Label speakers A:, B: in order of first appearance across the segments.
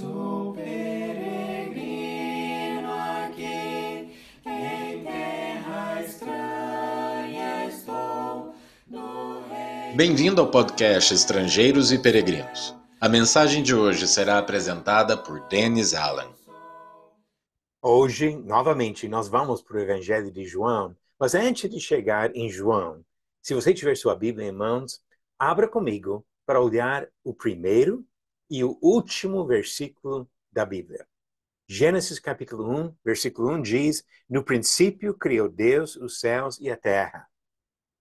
A: Sou peregrino aqui, em terra estranha estou. No reino
B: Bem-vindo ao podcast Estrangeiros e Peregrinos. A mensagem de hoje será apresentada por Dennis Allen.
C: Hoje, novamente, nós vamos para o Evangelho de João, mas antes de chegar em João, se você tiver sua Bíblia em mãos, abra comigo para olhar o primeiro e o último versículo da Bíblia. Gênesis capítulo 1, versículo 1 diz: No princípio criou Deus os céus e a terra.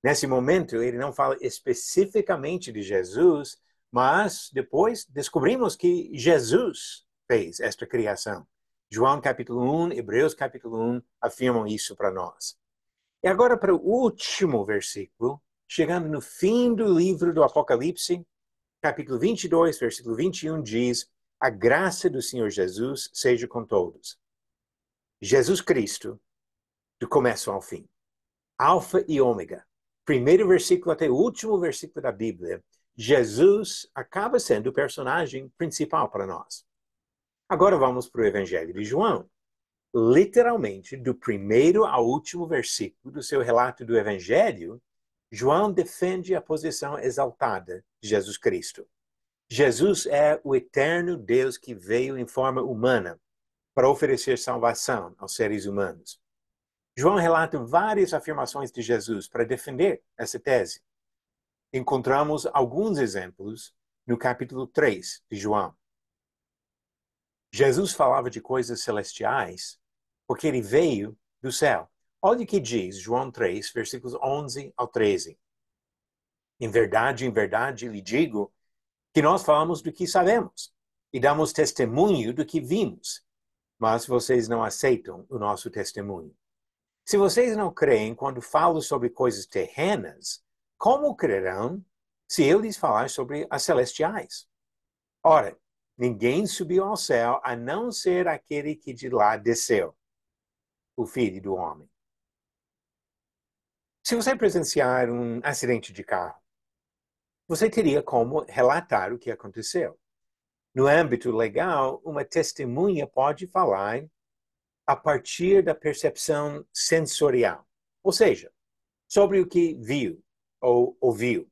C: Nesse momento, ele não fala especificamente de Jesus, mas depois descobrimos que Jesus fez esta criação. João capítulo 1, Hebreus capítulo 1 afirmam isso para nós. E agora para o último versículo, chegando no fim do livro do Apocalipse, capítulo 22, versículo 21 diz: A graça do Senhor Jesus seja com todos. Jesus Cristo, do começo ao fim. Alfa e Ômega. Primeiro versículo até o último versículo da Bíblia. Jesus acaba sendo o personagem principal para nós. Agora vamos para o Evangelho de João. Literalmente, do primeiro ao último versículo do seu relato do Evangelho, João defende a posição exaltada Jesus Cristo. Jesus é o eterno Deus que veio em forma humana para oferecer salvação aos seres humanos. João relata várias afirmações de Jesus para defender essa tese. Encontramos alguns exemplos no capítulo 3 de João. Jesus falava de coisas celestiais porque ele veio do céu. Olha o que diz João 3, versículos 11 ao 13. Em verdade, em verdade, lhe digo que nós falamos do que sabemos e damos testemunho do que vimos, mas vocês não aceitam o nosso testemunho. Se vocês não creem quando falo sobre coisas terrenas, como crerão se eu lhes falar sobre as celestiais? Ora, ninguém subiu ao céu a não ser aquele que de lá desceu, o Filho do Homem. Se você presenciar um acidente de carro, você teria como relatar o que aconteceu. No âmbito legal, uma testemunha pode falar a partir da percepção sensorial, ou seja, sobre o que viu ou ouviu.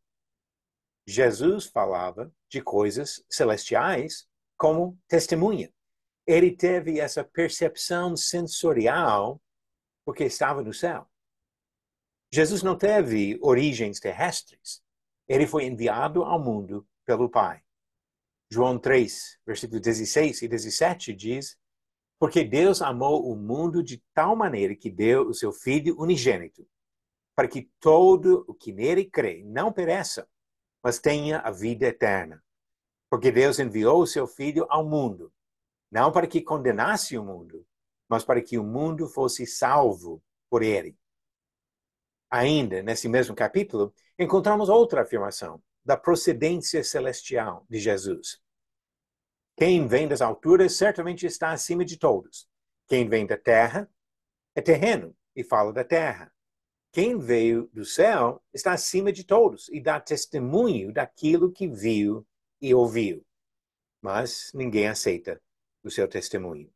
C: Jesus falava de coisas celestiais como testemunha. Ele teve essa percepção sensorial porque estava no céu. Jesus não teve origens terrestres. Ele foi enviado ao mundo pelo Pai. João 3, versículos 16 e 17 diz: Porque Deus amou o mundo de tal maneira que deu o seu Filho unigênito, para que todo o que nele crê não pereça, mas tenha a vida eterna. Porque Deus enviou o seu Filho ao mundo, não para que condenasse o mundo, mas para que o mundo fosse salvo por ele. Ainda, nesse mesmo capítulo, encontramos outra afirmação da procedência celestial de Jesus. Quem vem das alturas certamente está acima de todos. Quem vem da terra é terreno e fala da terra. Quem veio do céu está acima de todos e dá testemunho daquilo que viu e ouviu. Mas ninguém aceita o seu testemunho.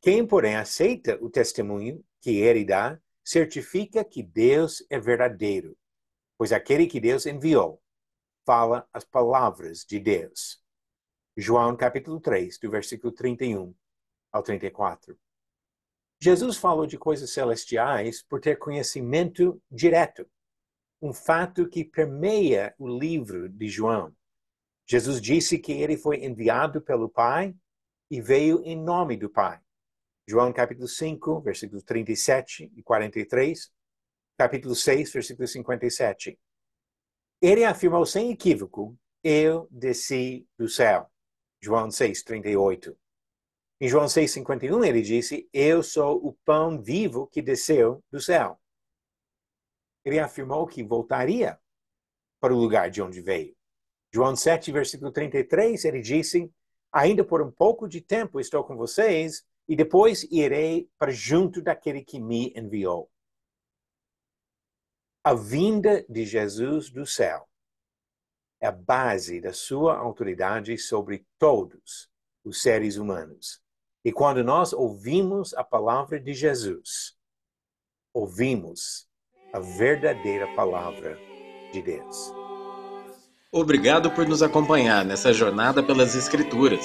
C: Quem, porém, aceita o testemunho que ele dá, certifica que Deus é verdadeiro, pois aquele que Deus enviou fala as palavras de Deus. João capítulo 3, do versículo 31 ao 34. Jesus falou de coisas celestiais por ter conhecimento direto, um fato que permeia o livro de João. Jesus disse que ele foi enviado pelo Pai e veio em nome do Pai. João capítulo 5, versículos 37 e 43, capítulo 6, versículo 57. Ele afirmou sem equívoco: Eu desci do céu. João 6, 38. Em João 6, 51, ele disse: Eu sou o pão vivo que desceu do céu. Ele afirmou que voltaria para o lugar de onde veio. João 7, versículo 33, ele disse: Ainda por um pouco de tempo estou com vocês e depois irei para junto daquele que me enviou. A vinda de Jesus do céu é a base da sua autoridade sobre todos os seres humanos. E quando nós ouvimos a palavra de Jesus, ouvimos a verdadeira palavra de Deus.
B: Obrigado por nos acompanhar nessa jornada pelas Escrituras.